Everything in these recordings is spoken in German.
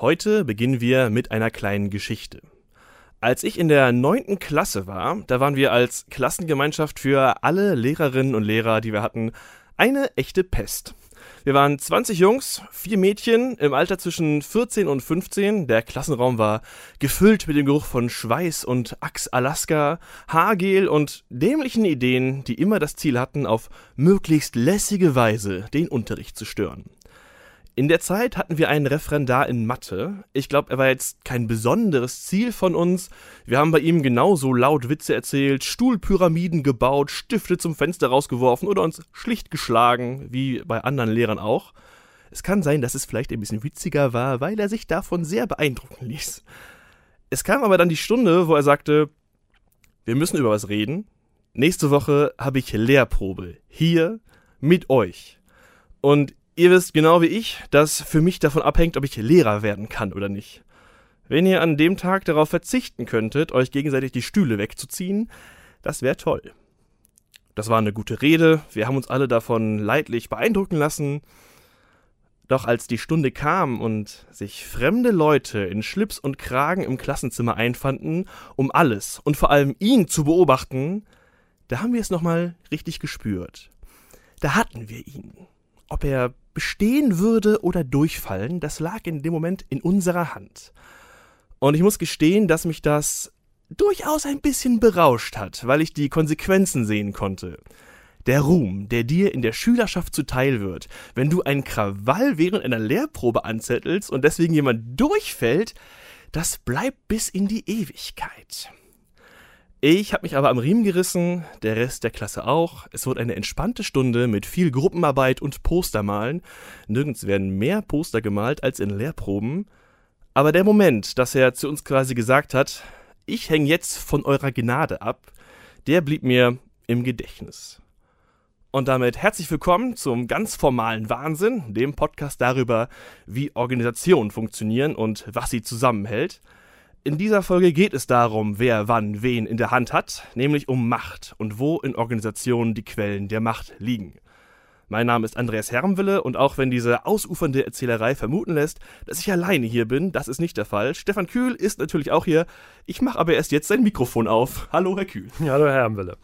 Heute beginnen wir mit einer kleinen Geschichte. Als ich in der neunten Klasse war, da waren wir als Klassengemeinschaft für alle Lehrerinnen und Lehrer, die wir hatten, eine echte Pest. Wir waren 20 Jungs, vier Mädchen im Alter zwischen 14 und 15. Der Klassenraum war gefüllt mit dem Geruch von Schweiß und Axe Alaska, Haargel und dämlichen Ideen, die immer das Ziel hatten, auf möglichst lässige Weise den Unterricht zu stören. In der Zeit hatten wir einen Referendar in Mathe. Ich glaube, er war jetzt kein besonderes Ziel von uns. Wir haben bei ihm genauso laut Witze erzählt, Stuhlpyramiden gebaut, Stifte zum Fenster rausgeworfen oder uns schlicht geschlagen, wie bei anderen Lehrern auch. Es kann sein, dass es vielleicht ein bisschen witziger war, weil er sich davon sehr beeindrucken ließ. Es kam aber dann die Stunde, wo er sagte, wir müssen über was reden. Nächste Woche habe ich Lehrprobe. Hier mit euch. Und Ihr wisst genau wie ich, dass für mich davon abhängt, ob ich Lehrer werden kann oder nicht. Wenn ihr an dem Tag darauf verzichten könntet, euch gegenseitig die Stühle wegzuziehen, das wäre toll. Das war eine gute Rede, wir haben uns alle davon leidlich beeindrucken lassen. Doch als die Stunde kam und sich fremde Leute in Schlips und Kragen im Klassenzimmer einfanden, um alles und vor allem ihn zu beobachten, da haben wir es nochmal richtig gespürt. Da hatten wir ihn. Ob er bestehen würde oder durchfallen, das lag in dem Moment in unserer Hand. Und ich muss gestehen, dass mich das durchaus ein bisschen berauscht hat, weil ich die Konsequenzen sehen konnte. Der Ruhm, der dir in der Schülerschaft zuteil wird, wenn du einen Krawall während einer Lehrprobe anzettelst und deswegen jemand durchfällt, das bleibt bis in die Ewigkeit. Ich habe mich aber am Riemen gerissen, der Rest der Klasse auch. Es wurde eine entspannte Stunde mit viel Gruppenarbeit und Postermalen. Nirgends werden mehr Poster gemalt als in Lehrproben. Aber der Moment, dass er zu uns quasi gesagt hat, ich hänge jetzt von eurer Gnade ab, der blieb mir im Gedächtnis. Und damit herzlich willkommen zum ganz formalen Wahnsinn, dem Podcast darüber, wie Organisationen funktionieren und was sie zusammenhält. In dieser Folge geht es darum, wer wann wen in der Hand hat, nämlich um Macht und wo in Organisationen die Quellen der Macht liegen. Mein Name ist Andreas Hermwille und auch wenn diese ausufernde Erzählerei vermuten lässt, dass ich alleine hier bin, das ist nicht der Fall. Stefan Kühl ist natürlich auch hier. Ich mache aber erst jetzt sein Mikrofon auf. Hallo, Herr Kühl. Ja, hallo, Herr Hermwille.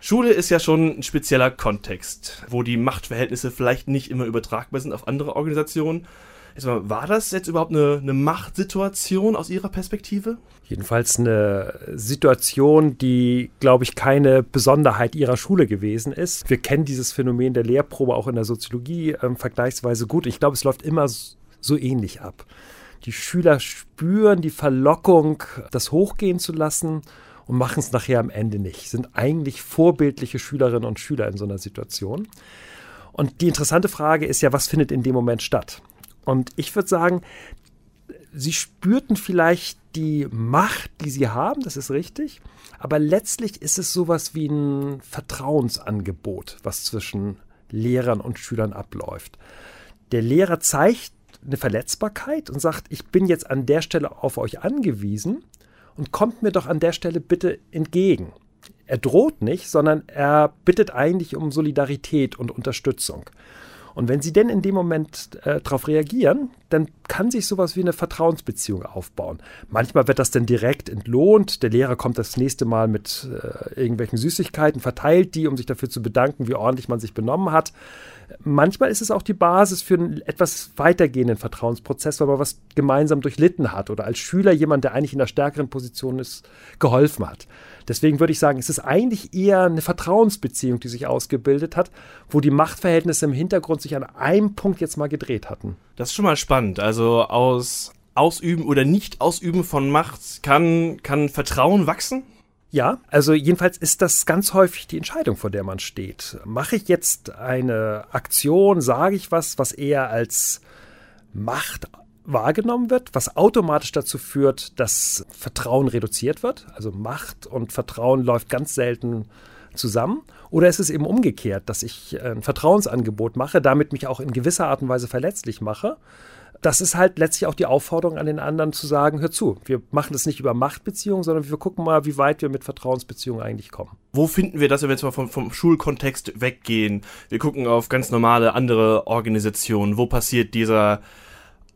Schule ist ja schon ein spezieller Kontext, wo die Machtverhältnisse vielleicht nicht immer übertragbar sind auf andere Organisationen. Mal, war das jetzt überhaupt eine, eine Machtsituation aus Ihrer Perspektive? Jedenfalls eine Situation, die, glaube ich, keine Besonderheit Ihrer Schule gewesen ist. Wir kennen dieses Phänomen der Lehrprobe auch in der Soziologie ähm, vergleichsweise gut. Ich glaube, es läuft immer so ähnlich ab. Die Schüler spüren die Verlockung, das hochgehen zu lassen und machen es nachher am Ende nicht. Sind eigentlich vorbildliche Schülerinnen und Schüler in so einer Situation. Und die interessante Frage ist ja, was findet in dem Moment statt? Und ich würde sagen, sie spürten vielleicht die Macht, die sie haben, das ist richtig. Aber letztlich ist es sowas wie ein Vertrauensangebot, was zwischen Lehrern und Schülern abläuft. Der Lehrer zeigt eine Verletzbarkeit und sagt, ich bin jetzt an der Stelle auf euch angewiesen und kommt mir doch an der Stelle bitte entgegen. Er droht nicht, sondern er bittet eigentlich um Solidarität und Unterstützung. Und wenn sie denn in dem Moment äh, darauf reagieren, dann kann sich sowas wie eine Vertrauensbeziehung aufbauen. Manchmal wird das dann direkt entlohnt. Der Lehrer kommt das nächste Mal mit äh, irgendwelchen Süßigkeiten, verteilt die, um sich dafür zu bedanken, wie ordentlich man sich benommen hat. Manchmal ist es auch die Basis für einen etwas weitergehenden Vertrauensprozess, weil man was gemeinsam durchlitten hat oder als Schüler jemand, der eigentlich in einer stärkeren Position ist, geholfen hat. Deswegen würde ich sagen, es ist eigentlich eher eine Vertrauensbeziehung, die sich ausgebildet hat, wo die Machtverhältnisse im Hintergrund sich an einem Punkt jetzt mal gedreht hatten. Das ist schon mal spannend. Also aus Ausüben oder Nicht-Ausüben von Macht kann, kann Vertrauen wachsen? Ja, also jedenfalls ist das ganz häufig die Entscheidung, vor der man steht. Mache ich jetzt eine Aktion, sage ich was, was eher als Macht wahrgenommen wird, was automatisch dazu führt, dass Vertrauen reduziert wird. Also Macht und Vertrauen läuft ganz selten zusammen. Oder ist es eben umgekehrt, dass ich ein Vertrauensangebot mache, damit mich auch in gewisser Art und Weise verletzlich mache. Das ist halt letztlich auch die Aufforderung an den anderen zu sagen, hör zu, wir machen das nicht über Machtbeziehungen, sondern wir gucken mal, wie weit wir mit Vertrauensbeziehungen eigentlich kommen. Wo finden wir das, wenn wir jetzt mal vom, vom Schulkontext weggehen? Wir gucken auf ganz normale andere Organisationen. Wo passiert dieser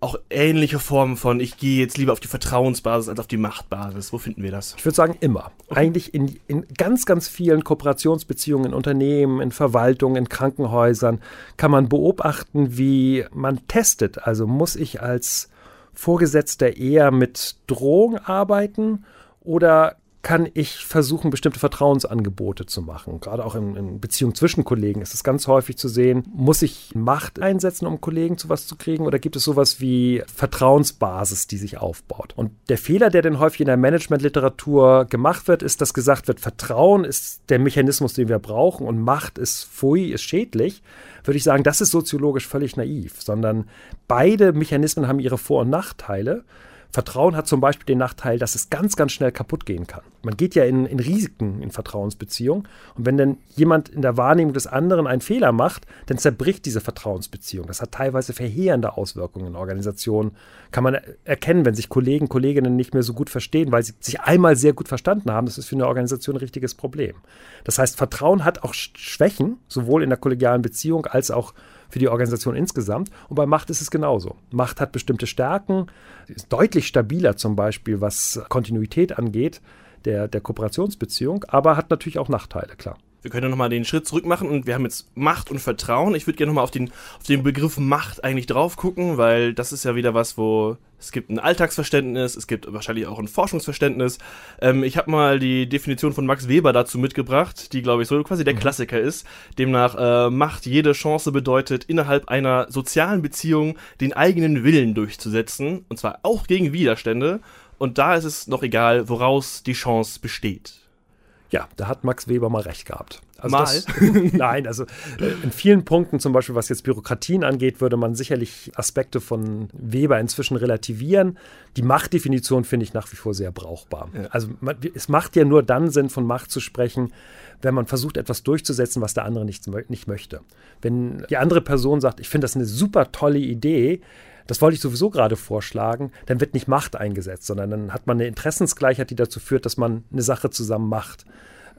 auch ähnliche Formen von, ich gehe jetzt lieber auf die Vertrauensbasis als auf die Machtbasis? Wo finden wir das? Ich würde sagen, immer. Okay. Eigentlich in, in ganz, ganz vielen Kooperationsbeziehungen in Unternehmen, in Verwaltungen, in Krankenhäusern kann man beobachten, wie man testet. Also muss ich als Vorgesetzter eher mit Drohung arbeiten oder kann ich versuchen, bestimmte Vertrauensangebote zu machen. Gerade auch in, in Beziehungen zwischen Kollegen ist es ganz häufig zu sehen, muss ich Macht einsetzen, um Kollegen zu was zu kriegen, oder gibt es sowas wie Vertrauensbasis, die sich aufbaut? Und der Fehler, der dann häufig in der Managementliteratur gemacht wird, ist, dass gesagt wird, Vertrauen ist der Mechanismus, den wir brauchen und Macht ist Pfui, ist schädlich würde ich sagen, das ist soziologisch völlig naiv, sondern beide Mechanismen haben ihre Vor- und Nachteile. Vertrauen hat zum Beispiel den Nachteil, dass es ganz, ganz schnell kaputt gehen kann. Man geht ja in, in Risiken in Vertrauensbeziehungen. Und wenn dann jemand in der Wahrnehmung des anderen einen Fehler macht, dann zerbricht diese Vertrauensbeziehung. Das hat teilweise verheerende Auswirkungen in Organisationen. Kann man erkennen, wenn sich Kollegen, Kolleginnen nicht mehr so gut verstehen, weil sie sich einmal sehr gut verstanden haben. Das ist für eine Organisation ein richtiges Problem. Das heißt, Vertrauen hat auch Schwächen, sowohl in der kollegialen Beziehung als auch für die Organisation insgesamt. Und bei Macht ist es genauso. Macht hat bestimmte Stärken, ist deutlich stabiler zum Beispiel, was Kontinuität angeht, der, der Kooperationsbeziehung, aber hat natürlich auch Nachteile, klar. Wir können nochmal den Schritt zurück machen und wir haben jetzt Macht und Vertrauen. Ich würde gerne nochmal auf den, auf den Begriff Macht eigentlich drauf gucken, weil das ist ja wieder was, wo es gibt ein Alltagsverständnis, es gibt wahrscheinlich auch ein Forschungsverständnis. Ähm, ich habe mal die Definition von Max Weber dazu mitgebracht, die, glaube ich, so quasi der mhm. Klassiker ist. Demnach äh, Macht jede Chance bedeutet, innerhalb einer sozialen Beziehung den eigenen Willen durchzusetzen, und zwar auch gegen Widerstände. Und da ist es noch egal, woraus die Chance besteht. Ja, da hat Max Weber mal recht gehabt. Also mal? Das, nein, also äh, in vielen Punkten, zum Beispiel was jetzt Bürokratien angeht, würde man sicherlich Aspekte von Weber inzwischen relativieren. Die Machtdefinition finde ich nach wie vor sehr brauchbar. Ja. Also man, es macht ja nur dann Sinn, von Macht zu sprechen, wenn man versucht, etwas durchzusetzen, was der andere nicht, nicht möchte. Wenn die andere Person sagt, ich finde das eine super tolle Idee, das wollte ich sowieso gerade vorschlagen, dann wird nicht Macht eingesetzt, sondern dann hat man eine Interessensgleichheit, die dazu führt, dass man eine Sache zusammen macht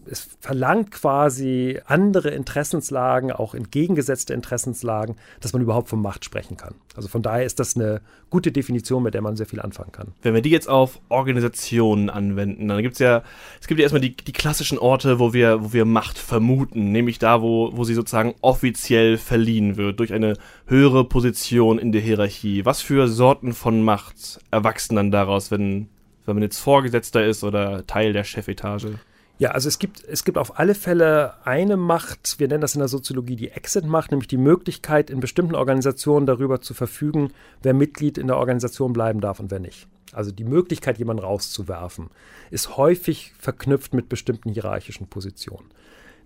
es verlangt quasi andere Interessenslagen, auch entgegengesetzte Interessenslagen, dass man überhaupt von Macht sprechen kann. Also von daher ist das eine gute Definition, mit der man sehr viel anfangen kann. Wenn wir die jetzt auf Organisationen anwenden, dann gibt es ja, es gibt ja erstmal die, die klassischen Orte, wo wir, wo wir Macht vermuten, nämlich da, wo, wo sie sozusagen offiziell verliehen wird, durch eine höhere Position in der Hierarchie. Was für Sorten von Macht erwachsen dann daraus, wenn, wenn man jetzt Vorgesetzter ist oder Teil der Chefetage? Ja, also es gibt, es gibt auf alle Fälle eine Macht, wir nennen das in der Soziologie die Exit-Macht, nämlich die Möglichkeit, in bestimmten Organisationen darüber zu verfügen, wer Mitglied in der Organisation bleiben darf und wer nicht. Also die Möglichkeit, jemanden rauszuwerfen, ist häufig verknüpft mit bestimmten hierarchischen Positionen.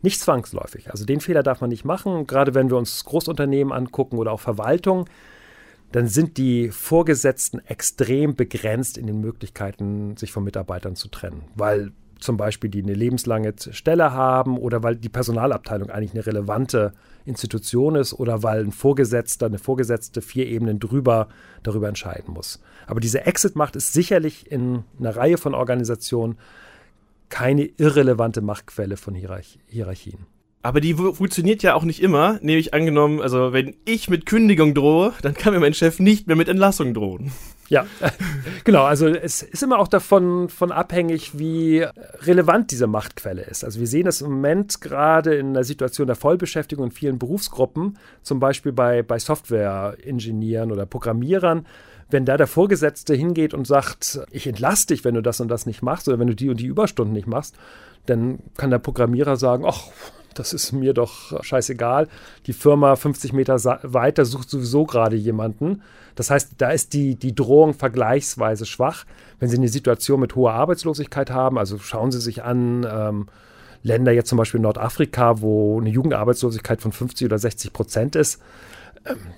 Nicht zwangsläufig. Also den Fehler darf man nicht machen. Gerade wenn wir uns Großunternehmen angucken oder auch Verwaltung, dann sind die Vorgesetzten extrem begrenzt in den Möglichkeiten, sich von Mitarbeitern zu trennen. Weil zum Beispiel, die eine lebenslange Stelle haben oder weil die Personalabteilung eigentlich eine relevante Institution ist oder weil ein Vorgesetzter, eine Vorgesetzte vier Ebenen drüber darüber entscheiden muss. Aber diese Exit-Macht ist sicherlich in einer Reihe von Organisationen keine irrelevante Machtquelle von Hierarch Hierarchien. Aber die funktioniert ja auch nicht immer. Nämlich angenommen, also wenn ich mit Kündigung drohe, dann kann mir mein Chef nicht mehr mit Entlassung drohen. Ja, genau. Also es ist immer auch davon von abhängig, wie relevant diese Machtquelle ist. Also wir sehen das im Moment gerade in der Situation der Vollbeschäftigung in vielen Berufsgruppen, zum Beispiel bei, bei Software-Ingenieuren oder Programmierern. Wenn da der Vorgesetzte hingeht und sagt, ich entlasse dich, wenn du das und das nicht machst oder wenn du die und die Überstunden nicht machst, dann kann der Programmierer sagen, ach, das ist mir doch scheißegal. Die Firma 50 Meter weiter sucht sowieso gerade jemanden. Das heißt, da ist die, die Drohung vergleichsweise schwach. Wenn Sie eine Situation mit hoher Arbeitslosigkeit haben, also schauen Sie sich an, ähm, Länder jetzt zum Beispiel Nordafrika, wo eine Jugendarbeitslosigkeit von 50 oder 60 Prozent ist,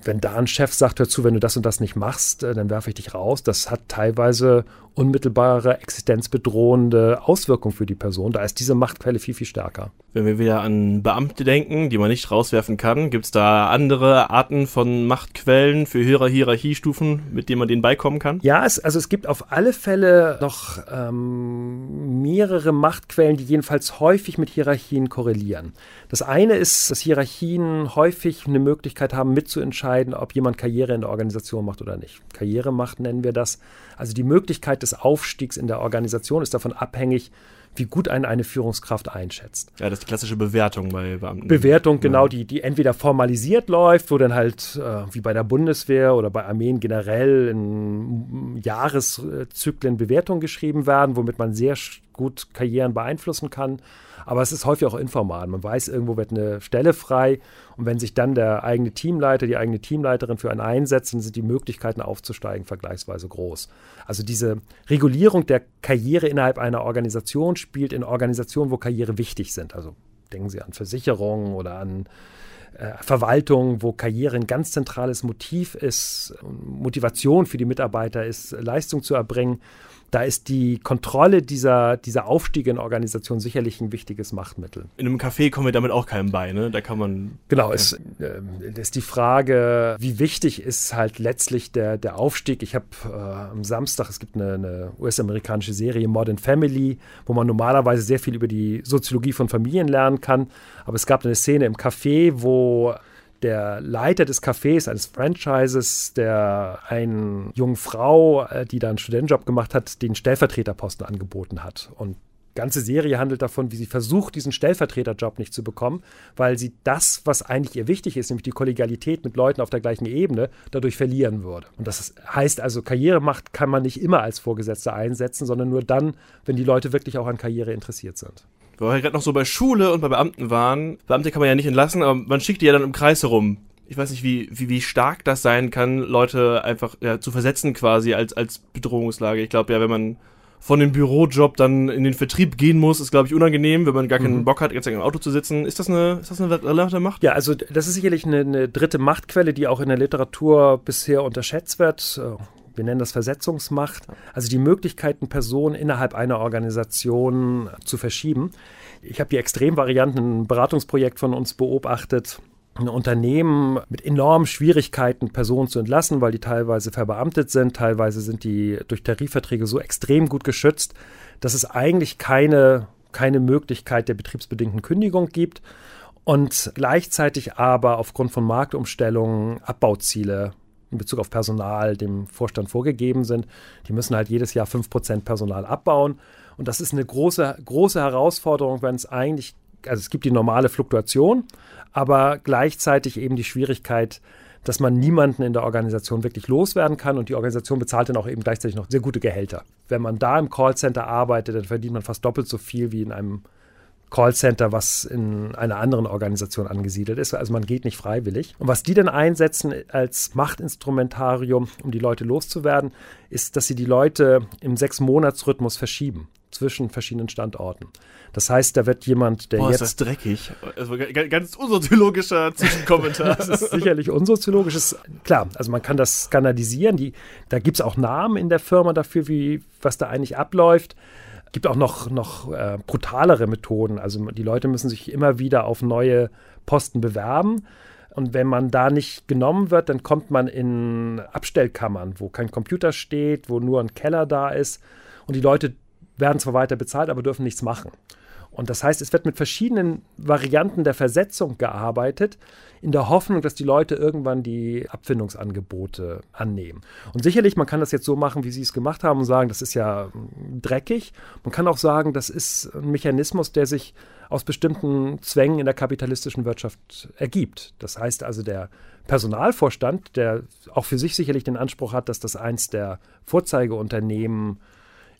wenn da ein Chef sagt, hör zu, wenn du das und das nicht machst, äh, dann werfe ich dich raus, das hat teilweise unmittelbare existenzbedrohende Auswirkungen für die Person. Da ist diese Machtquelle viel, viel stärker. Wenn wir wieder an Beamte denken, die man nicht rauswerfen kann, gibt es da andere Arten von Machtquellen für höhere Hierarchiestufen, mit denen man denen beikommen kann? Ja, es, also es gibt auf alle Fälle noch ähm, mehrere Machtquellen, die jedenfalls häufig mit Hierarchien korrelieren. Das eine ist, dass Hierarchien häufig eine Möglichkeit haben, mit mitzuentscheiden, ob jemand Karriere in der Organisation macht oder nicht. Karriere macht nennen wir das. Also die Möglichkeit des Aufstiegs in der Organisation ist davon abhängig, wie gut einen eine Führungskraft einschätzt. Ja, das ist die klassische Bewertung bei Beamten. Bewertung, genau, die, die entweder formalisiert läuft, wo dann halt, äh, wie bei der Bundeswehr oder bei Armeen generell in Jahreszyklen Bewertungen geschrieben werden, womit man sehr gut Karrieren beeinflussen kann. Aber es ist häufig auch informal. Man weiß, irgendwo wird eine Stelle frei und wenn sich dann der eigene Teamleiter, die eigene Teamleiterin für einen einsetzt, dann sind die Möglichkeiten aufzusteigen vergleichsweise groß. Also diese Regulierung der Karriere innerhalb einer Organisation spielt in Organisationen, wo Karriere wichtig sind. Also denken Sie an Versicherungen oder an äh, Verwaltung, wo Karriere ein ganz zentrales Motiv ist, Motivation für die Mitarbeiter ist, Leistung zu erbringen da ist die Kontrolle dieser, dieser Aufstiege in Organisation sicherlich ein wichtiges Machtmittel. In einem Café kommen wir damit auch keinem bei, ne? Da kann man. Genau, es äh, ist die Frage, wie wichtig ist halt letztlich der, der Aufstieg. Ich habe äh, am Samstag, es gibt eine, eine US-amerikanische Serie Modern Family, wo man normalerweise sehr viel über die Soziologie von Familien lernen kann. Aber es gab eine Szene im Café, wo der Leiter des Cafés, eines Franchises, der einen jungen Frau, äh, die da einen Studentenjob gemacht hat, den Stellvertreterposten angeboten hat. Und die ganze Serie handelt davon, wie sie versucht, diesen Stellvertreterjob nicht zu bekommen, weil sie das, was eigentlich ihr wichtig ist, nämlich die Kollegialität mit Leuten auf der gleichen Ebene, dadurch verlieren würde. Und das heißt also, Karrieremacht kann man nicht immer als Vorgesetzter einsetzen, sondern nur dann, wenn die Leute wirklich auch an Karriere interessiert sind weil wir gerade noch so bei Schule und bei Beamten waren. Beamte kann man ja nicht entlassen, aber man schickt die ja dann im Kreis herum. Ich weiß nicht, wie, wie, wie stark das sein kann, Leute einfach ja, zu versetzen quasi als, als Bedrohungslage. Ich glaube ja, wenn man von dem Bürojob dann in den Vertrieb gehen muss, ist, glaube ich, unangenehm, wenn man gar keinen mhm. Bock hat, jetzt im Auto zu sitzen. Ist das eine, ist das eine relevante Macht? Ja, also das ist sicherlich eine, eine dritte Machtquelle, die auch in der Literatur bisher unterschätzt wird wir nennen das Versetzungsmacht, also die Möglichkeiten, Personen innerhalb einer Organisation zu verschieben. Ich habe die Extremvarianten, ein Beratungsprojekt von uns beobachtet, ein Unternehmen mit enormen Schwierigkeiten, Personen zu entlassen, weil die teilweise verbeamtet sind, teilweise sind die durch Tarifverträge so extrem gut geschützt, dass es eigentlich keine, keine Möglichkeit der betriebsbedingten Kündigung gibt und gleichzeitig aber aufgrund von Marktumstellungen Abbauziele in Bezug auf Personal dem Vorstand vorgegeben sind. Die müssen halt jedes Jahr 5% Personal abbauen. Und das ist eine große, große Herausforderung, wenn es eigentlich, also es gibt die normale Fluktuation, aber gleichzeitig eben die Schwierigkeit, dass man niemanden in der Organisation wirklich loswerden kann und die Organisation bezahlt dann auch eben gleichzeitig noch sehr gute Gehälter. Wenn man da im Callcenter arbeitet, dann verdient man fast doppelt so viel wie in einem Callcenter, was in einer anderen Organisation angesiedelt ist. Also man geht nicht freiwillig. Und was die dann einsetzen als Machtinstrumentarium, um die Leute loszuwerden, ist, dass sie die Leute im Sechs-Monats-Rhythmus verschieben zwischen verschiedenen Standorten. Das heißt, da wird jemand, der Boah, jetzt. ist das dreckig. Also ganz unsoziologischer Zwischenkommentar. das ist sicherlich unsoziologisch. Klar, also man kann das skandalisieren. Die, da gibt es auch Namen in der Firma dafür, wie, was da eigentlich abläuft gibt auch noch, noch äh, brutalere Methoden. Also die Leute müssen sich immer wieder auf neue Posten bewerben. Und wenn man da nicht genommen wird, dann kommt man in Abstellkammern, wo kein Computer steht, wo nur ein Keller da ist. Und die Leute werden zwar weiter bezahlt, aber dürfen nichts machen. Und das heißt, es wird mit verschiedenen Varianten der Versetzung gearbeitet, in der Hoffnung, dass die Leute irgendwann die Abfindungsangebote annehmen. Und sicherlich, man kann das jetzt so machen, wie Sie es gemacht haben und sagen, das ist ja hm, dreckig. Man kann auch sagen, das ist ein Mechanismus, der sich aus bestimmten Zwängen in der kapitalistischen Wirtschaft ergibt. Das heißt also, der Personalvorstand, der auch für sich sicherlich den Anspruch hat, dass das eins der Vorzeigeunternehmen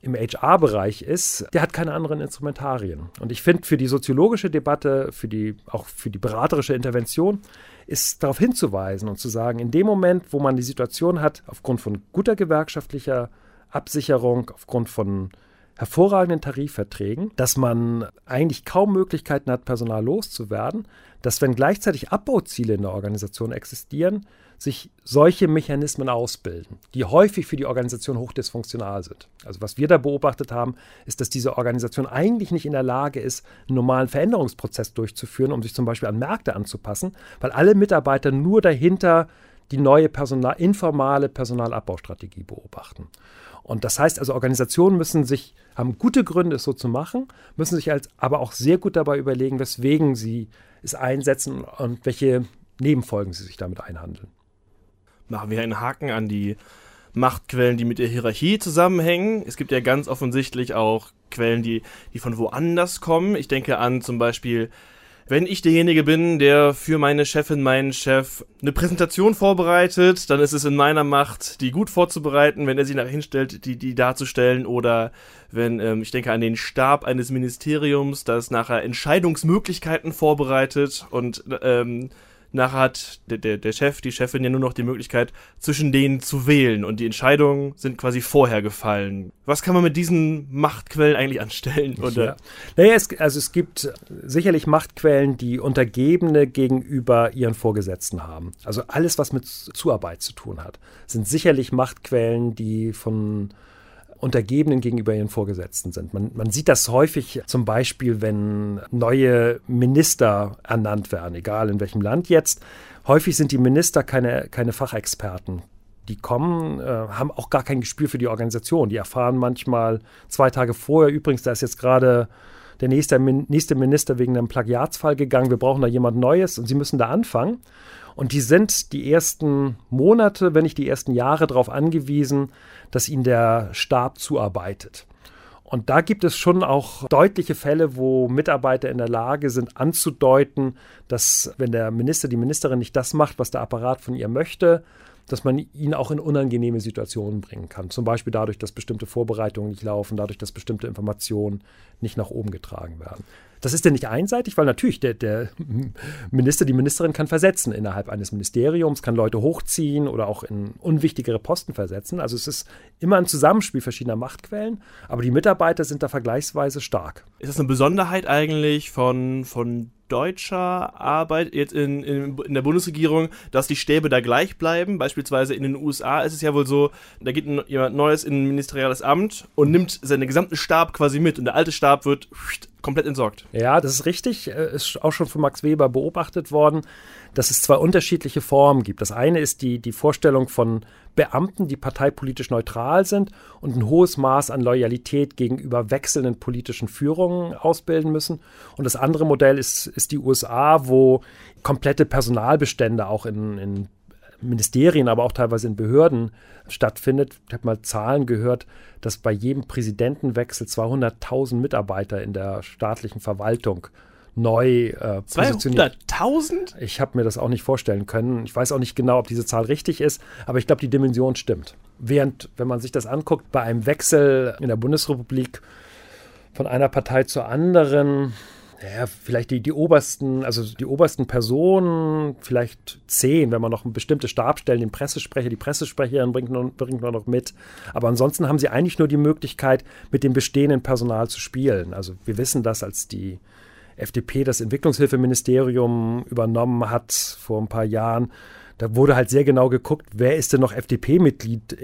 im HR-Bereich ist, der hat keine anderen Instrumentarien. Und ich finde, für die soziologische Debatte, für die, auch für die beraterische Intervention, ist darauf hinzuweisen und zu sagen, in dem Moment, wo man die Situation hat, aufgrund von guter gewerkschaftlicher Absicherung, aufgrund von hervorragenden Tarifverträgen, dass man eigentlich kaum Möglichkeiten hat, Personal loszuwerden, dass wenn gleichzeitig Abbauziele in der Organisation existieren, sich solche Mechanismen ausbilden, die häufig für die Organisation hochdysfunktional sind. Also was wir da beobachtet haben, ist, dass diese Organisation eigentlich nicht in der Lage ist, einen normalen Veränderungsprozess durchzuführen, um sich zum Beispiel an Märkte anzupassen, weil alle Mitarbeiter nur dahinter die neue Personal, informale Personalabbaustrategie beobachten. Und das heißt also, Organisationen müssen sich, haben gute Gründe, es so zu machen, müssen sich als, aber auch sehr gut dabei überlegen, weswegen sie es einsetzen und welche Nebenfolgen sie sich damit einhandeln. Machen wir einen Haken an die Machtquellen, die mit der Hierarchie zusammenhängen. Es gibt ja ganz offensichtlich auch Quellen, die, die von woanders kommen. Ich denke an zum Beispiel wenn ich derjenige bin, der für meine Chefin, meinen Chef eine Präsentation vorbereitet, dann ist es in meiner Macht, die gut vorzubereiten, wenn er sie nachher hinstellt, die, die darzustellen oder wenn, ähm, ich denke an den Stab eines Ministeriums, das nachher Entscheidungsmöglichkeiten vorbereitet und ähm, nachher hat der, der, der Chef, die Chefin ja nur noch die Möglichkeit, zwischen denen zu wählen und die Entscheidungen sind quasi vorher gefallen. Was kann man mit diesen Machtquellen eigentlich anstellen? Oder? Ja. Naja, es, also es gibt sicherlich Machtquellen, die Untergebene gegenüber ihren Vorgesetzten haben. Also alles, was mit Zuarbeit zu tun hat, sind sicherlich Machtquellen, die von Untergebenen gegenüber ihren Vorgesetzten sind. Man, man sieht das häufig zum Beispiel, wenn neue Minister ernannt werden, egal in welchem Land jetzt. Häufig sind die Minister keine, keine Fachexperten. Die kommen, äh, haben auch gar kein Gespür für die Organisation. Die erfahren manchmal zwei Tage vorher, übrigens, da ist jetzt gerade der nächste, nächste Minister wegen einem Plagiatsfall gegangen, wir brauchen da jemand Neues und sie müssen da anfangen. Und die sind die ersten Monate, wenn nicht die ersten Jahre darauf angewiesen, dass ihnen der Stab zuarbeitet. Und da gibt es schon auch deutliche Fälle, wo Mitarbeiter in der Lage sind anzudeuten, dass wenn der Minister, die Ministerin nicht das macht, was der Apparat von ihr möchte, dass man ihn auch in unangenehme Situationen bringen kann. Zum Beispiel dadurch, dass bestimmte Vorbereitungen nicht laufen, dadurch, dass bestimmte Informationen nicht nach oben getragen werden. Das ist ja nicht einseitig, weil natürlich der, der Minister, die Ministerin kann versetzen innerhalb eines Ministeriums, kann Leute hochziehen oder auch in unwichtigere Posten versetzen. Also es ist immer ein Zusammenspiel verschiedener Machtquellen, aber die Mitarbeiter sind da vergleichsweise stark. Ist das eine Besonderheit eigentlich von, von deutscher Arbeit jetzt in, in, in, der Bundesregierung, dass die Stäbe da gleich bleiben. Beispielsweise in den USA ist es ja wohl so, da geht jemand Neues in ein ministeriales Amt und nimmt seinen gesamten Stab quasi mit und der alte Stab wird komplett entsorgt. Ja, das ist richtig. Äh, ist auch schon von Max Weber beobachtet worden, dass es zwei unterschiedliche Formen gibt. Das eine ist die, die Vorstellung von Beamten, die parteipolitisch neutral sind und ein hohes Maß an Loyalität gegenüber wechselnden politischen Führungen ausbilden müssen. Und das andere Modell ist, ist die USA, wo komplette Personalbestände auch in, in Ministerien, aber auch teilweise in Behörden stattfindet. Ich habe mal Zahlen gehört, dass bei jedem Präsidentenwechsel 200.000 Mitarbeiter in der staatlichen Verwaltung neu äh, positioniert. 200.000? Ich habe mir das auch nicht vorstellen können. Ich weiß auch nicht genau, ob diese Zahl richtig ist, aber ich glaube, die Dimension stimmt. Während, wenn man sich das anguckt, bei einem Wechsel in der Bundesrepublik von einer Partei zur anderen ja, vielleicht die, die obersten, also die obersten Personen, vielleicht zehn, wenn man noch bestimmte Stabstellen, den Pressesprecher, die Pressesprecherin bringt, noch, bringt man noch mit. Aber ansonsten haben sie eigentlich nur die Möglichkeit, mit dem bestehenden Personal zu spielen. Also wir wissen das, als die FDP das Entwicklungshilfeministerium übernommen hat vor ein paar Jahren, da wurde halt sehr genau geguckt, wer ist denn noch FDP-Mitglied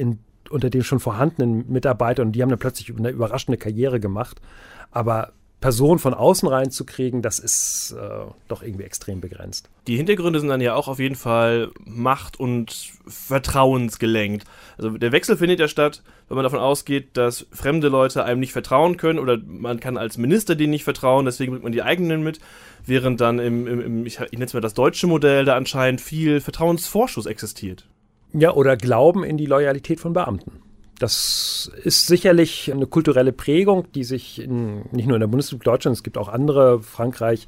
unter den schon vorhandenen Mitarbeitern und die haben dann plötzlich eine überraschende Karriere gemacht. Aber Person von außen reinzukriegen, das ist äh, doch irgendwie extrem begrenzt. Die Hintergründe sind dann ja auch auf jeden Fall Macht- und Vertrauensgelenkt. Also der Wechsel findet ja statt, wenn man davon ausgeht, dass fremde Leute einem nicht vertrauen können oder man kann als Minister denen nicht vertrauen, deswegen bringt man die eigenen mit, während dann im, im, im ich, ich nenne es mal das deutsche Modell, da anscheinend viel Vertrauensvorschuss existiert. Ja, oder Glauben in die Loyalität von Beamten. Das ist sicherlich eine kulturelle Prägung, die sich in, nicht nur in der Bundesrepublik Deutschland, es gibt auch andere, Frankreich,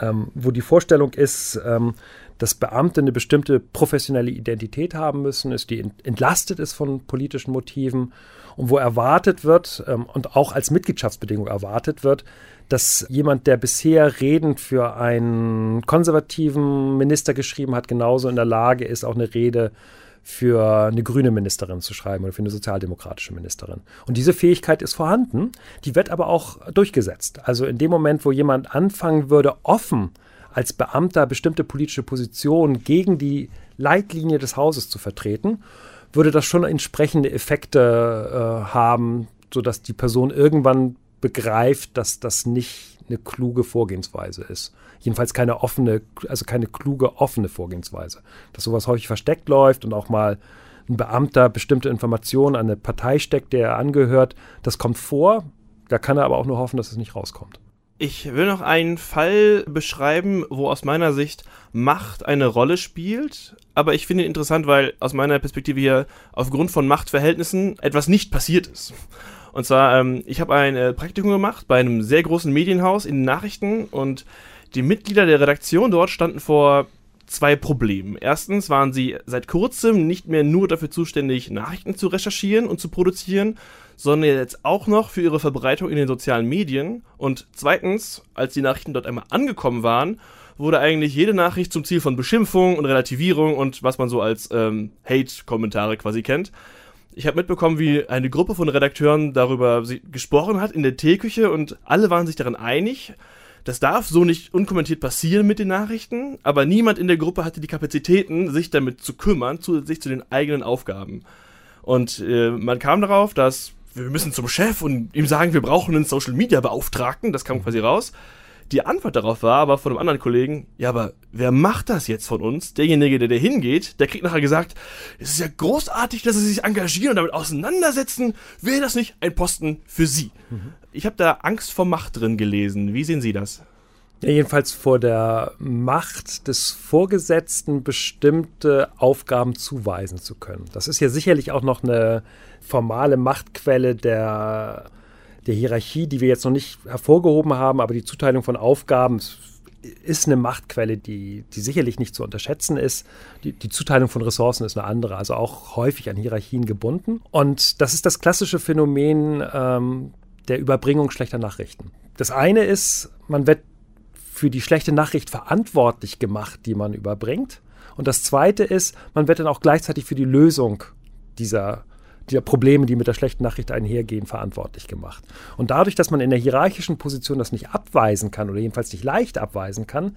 ähm, wo die Vorstellung ist, ähm, dass Beamte eine bestimmte professionelle Identität haben müssen, ist, die entlastet ist von politischen Motiven und wo erwartet wird ähm, und auch als Mitgliedschaftsbedingung erwartet wird, dass jemand, der bisher Reden für einen konservativen Minister geschrieben hat, genauso in der Lage ist, auch eine Rede für eine grüne Ministerin zu schreiben oder für eine sozialdemokratische Ministerin. Und diese Fähigkeit ist vorhanden, die wird aber auch durchgesetzt. Also in dem Moment, wo jemand anfangen würde, offen als Beamter bestimmte politische Positionen gegen die Leitlinie des Hauses zu vertreten, würde das schon entsprechende Effekte äh, haben, sodass die Person irgendwann begreift, dass das nicht eine kluge Vorgehensweise ist jedenfalls keine offene, also keine kluge, offene Vorgehensweise. Dass sowas häufig versteckt läuft und auch mal ein Beamter bestimmte Informationen an eine Partei steckt, der er angehört, das kommt vor. Da kann er aber auch nur hoffen, dass es nicht rauskommt. Ich will noch einen Fall beschreiben, wo aus meiner Sicht Macht eine Rolle spielt, aber ich finde ihn interessant, weil aus meiner Perspektive hier aufgrund von Machtverhältnissen etwas nicht passiert ist. Und zwar, ähm, ich habe ein äh, Praktikum gemacht bei einem sehr großen Medienhaus in den Nachrichten und die Mitglieder der Redaktion dort standen vor zwei Problemen. Erstens waren sie seit kurzem nicht mehr nur dafür zuständig, Nachrichten zu recherchieren und zu produzieren, sondern jetzt auch noch für ihre Verbreitung in den sozialen Medien. Und zweitens, als die Nachrichten dort einmal angekommen waren, wurde eigentlich jede Nachricht zum Ziel von Beschimpfung und Relativierung und was man so als ähm, Hate-Kommentare quasi kennt. Ich habe mitbekommen, wie eine Gruppe von Redakteuren darüber gesprochen hat in der Teeküche und alle waren sich daran einig, das darf so nicht unkommentiert passieren mit den Nachrichten, aber niemand in der Gruppe hatte die Kapazitäten, sich damit zu kümmern, zusätzlich zu den eigenen Aufgaben. Und äh, man kam darauf, dass wir müssen zum Chef und ihm sagen, wir brauchen einen Social Media Beauftragten, das kam quasi raus. Die Antwort darauf war aber von einem anderen Kollegen, ja, aber wer macht das jetzt von uns? Derjenige, der da hingeht, der kriegt nachher gesagt, es ist ja großartig, dass sie sich engagieren und damit auseinandersetzen. Wäre das nicht ein Posten für sie? Mhm. Ich habe da Angst vor Macht drin gelesen. Wie sehen Sie das? Ja, jedenfalls vor der Macht des Vorgesetzten bestimmte Aufgaben zuweisen zu können. Das ist ja sicherlich auch noch eine formale Machtquelle der der Hierarchie, die wir jetzt noch nicht hervorgehoben haben, aber die Zuteilung von Aufgaben ist eine Machtquelle, die, die sicherlich nicht zu unterschätzen ist. Die, die Zuteilung von Ressourcen ist eine andere, also auch häufig an Hierarchien gebunden. Und das ist das klassische Phänomen ähm, der Überbringung schlechter Nachrichten. Das eine ist, man wird für die schlechte Nachricht verantwortlich gemacht, die man überbringt. Und das zweite ist, man wird dann auch gleichzeitig für die Lösung dieser der Probleme, die mit der schlechten Nachricht einhergehen, verantwortlich gemacht. Und dadurch, dass man in der hierarchischen Position das nicht abweisen kann oder jedenfalls nicht leicht abweisen kann,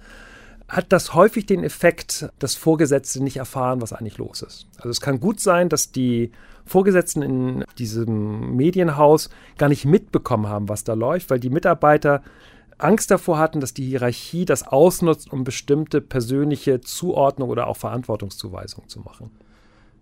hat das häufig den Effekt, dass Vorgesetzte nicht erfahren, was eigentlich los ist. Also es kann gut sein, dass die Vorgesetzten in diesem Medienhaus gar nicht mitbekommen haben, was da läuft, weil die Mitarbeiter Angst davor hatten, dass die Hierarchie das ausnutzt, um bestimmte persönliche Zuordnung oder auch Verantwortungszuweisung zu machen.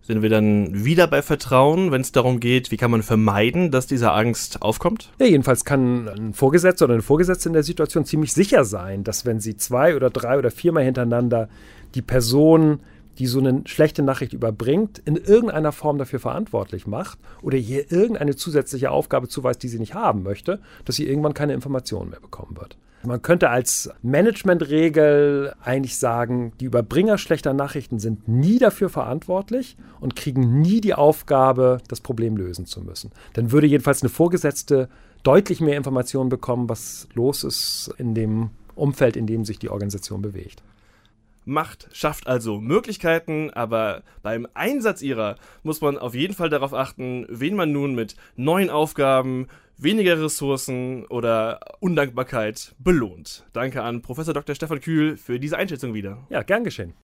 Sind wir dann wieder bei Vertrauen, wenn es darum geht, wie kann man vermeiden, dass diese Angst aufkommt? Ja, jedenfalls kann ein Vorgesetzter oder eine Vorgesetzte in der Situation ziemlich sicher sein, dass wenn sie zwei oder drei oder viermal hintereinander die Person, die so eine schlechte Nachricht überbringt, in irgendeiner Form dafür verantwortlich macht oder ihr irgendeine zusätzliche Aufgabe zuweist, die sie nicht haben möchte, dass sie irgendwann keine Informationen mehr bekommen wird. Man könnte als Managementregel eigentlich sagen, die Überbringer schlechter Nachrichten sind nie dafür verantwortlich und kriegen nie die Aufgabe, das Problem lösen zu müssen. Dann würde jedenfalls eine Vorgesetzte deutlich mehr Informationen bekommen, was los ist in dem Umfeld, in dem sich die Organisation bewegt. Macht schafft also Möglichkeiten, aber beim Einsatz ihrer muss man auf jeden Fall darauf achten, wen man nun mit neuen Aufgaben, weniger Ressourcen oder Undankbarkeit belohnt. Danke an Professor Dr. Stefan Kühl für diese Einschätzung wieder. Ja, gern geschehen.